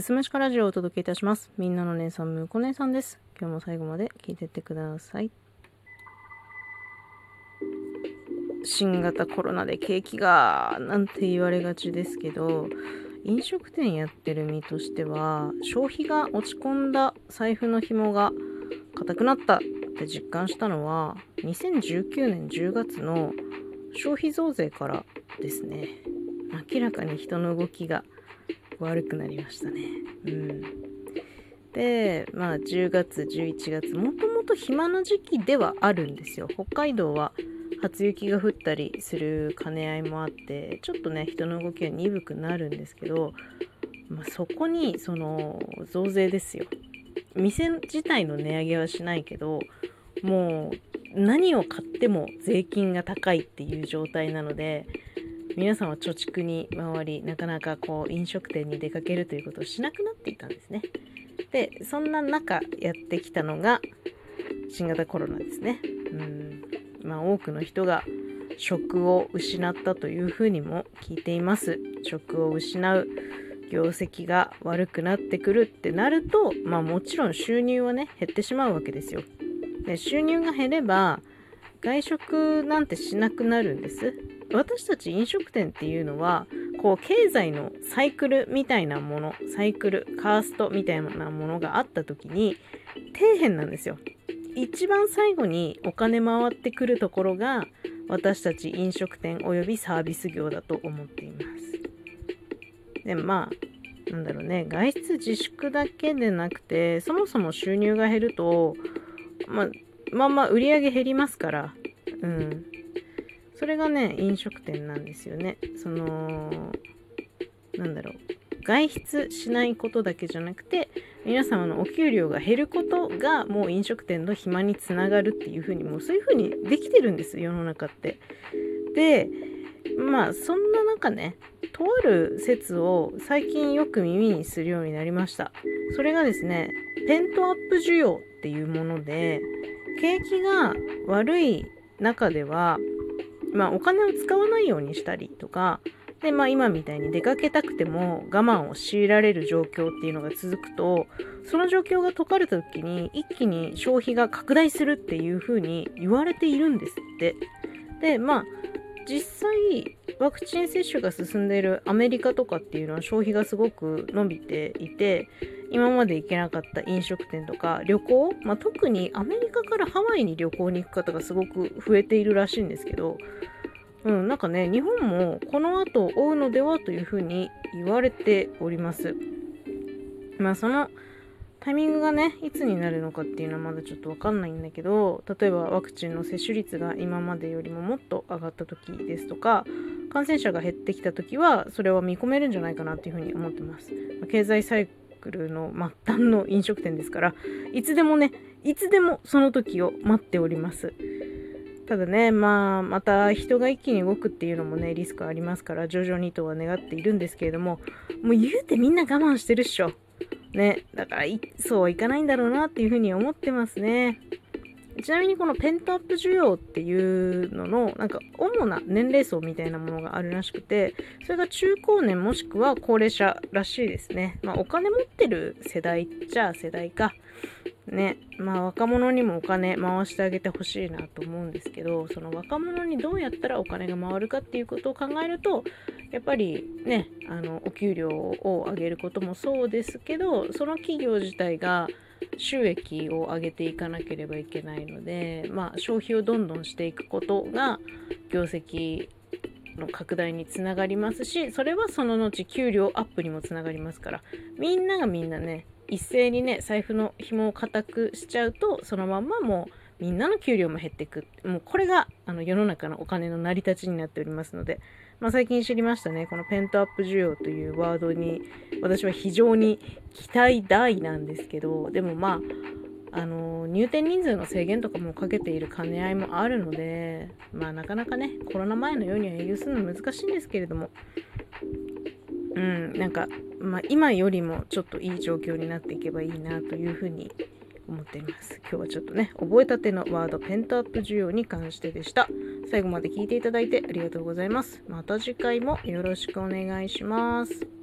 すすむしかラジオをお届けいたします。みんなの姉さん、むこ姉さんです。今日も最後まで聞いてってください。新型コロナで景気がなんて言われがちですけど、飲食店やってる身としては、消費が落ち込んだ財布の紐が硬くなったって実感したのは、2019年10月の消費増税からですね。明らかに人の動きが悪くなりましたね。うん。で、まあ10月、11月、もともと暇な時期ではあるんですよ。北海道は初雪が降ったりする兼ね合いもあって、ちょっとね、人の動きが鈍くなるんですけど、まあ、そこにその増税ですよ。店自体の値上げはしないけど、もう何を買っても税金が高いっていう状態なので、皆さんは貯蓄に回りなかなかこう飲食店に出かけるということをしなくなっていたんですね。でそんな中やってきたのが新型コロナですね。うん。まあ多くの人が職を失ったというふうにも聞いています。職を失う業績が悪くなってくるってなるとまあもちろん収入はね減ってしまうわけですよ。で収入が減れば外食なんてしなくなるんです。私たち飲食店っていうのはこう経済のサイクルみたいなものサイクルカーストみたいなものがあった時に底辺なんですよ。一番最後にお金回ってくるところが私たち飲食店およびサービス業だと思っています。でまあなんだろうね外出自粛だけでなくてそもそも収入が減ると、ま、まあまあ売り上げ減りますから。うん。それがね飲食店なんですよね。そのなんだろう。外出しないことだけじゃなくて皆様のお給料が減ることがもう飲食店の暇につながるっていう風にもうそういう風にできてるんです世の中って。でまあそんな中ねとある説を最近よく耳にするようになりました。それがですねペントアップ需要っていうもので景気が悪い中ではまあ、お金を使わないようにしたりとかで、まあ、今みたいに出かけたくても我慢を強いられる状況っていうのが続くとその状況が解かれた時に一気に消費が拡大するっていうふうに言われているんですって。でまあ実際ワクチン接種が進んでいるアメリカとかっていうのは消費がすごく伸びていて今まで行けなかった飲食店とか旅行、まあ、特にアメリカからハワイに旅行に行く方がすごく増えているらしいんですけど、うん、なんかね日本もこの後追うのではというふうに言われております。まあそのタイミングがねいつになるのかっていうのはまだちょっと分かんないんだけど例えばワクチンの接種率が今までよりももっと上がった時ですとか感染者が減ってきた時はそれは見込めるんじゃないかなっていうふうに思ってます。経済サイクルの末端の飲食店ですからいつでもねいつでもその時を待っております。ただね、まあ、また人が一気に動くっていうのもね、リスクありますから、徐々にとは願っているんですけれども、もう言うてみんな我慢してるっしょ。ね、だからそうはいかないんだろうなっていうふうに思ってますね。ちなみにこのペントアップ需要っていうののなんか主な年齢層みたいなものがあるらしくてそれが中高年もしくは高齢者らしいですね。まあお金持ってる世代じゃ世代か。ね、まあ若者にもお金回してあげてほしいなと思うんですけどその若者にどうやったらお金が回るかっていうことを考えるとやっぱりねあのお給料を上げることもそうですけどその企業自体が収益を上げていかなければいけないので、まあ、消費をどんどんしていくことが業績の拡大につながりますしそれはその後給料アップにもつながりますからみんながみんなね一斉にね財布の紐を固くしちゃうとそのまんまもうみんなの給料も減っていくもうこれがあの世の中のお金の成り立ちになっておりますので、まあ、最近知りましたねこのペントアップ需要というワードに私は非常に期待大なんですけどでもまああの入店人数の制限とかもかけている兼ね合いもあるのでまあなかなかねコロナ前のようには営業するの難しいんですけれどもうんなんか、まあ、今よりもちょっといい状況になっていけばいいなというふうに思っています。今日はちょっとね覚えたてのワードペントアップ需要に関してでした。最後まで聞いていただいてありがとうございます。また次回もよろしくお願いします。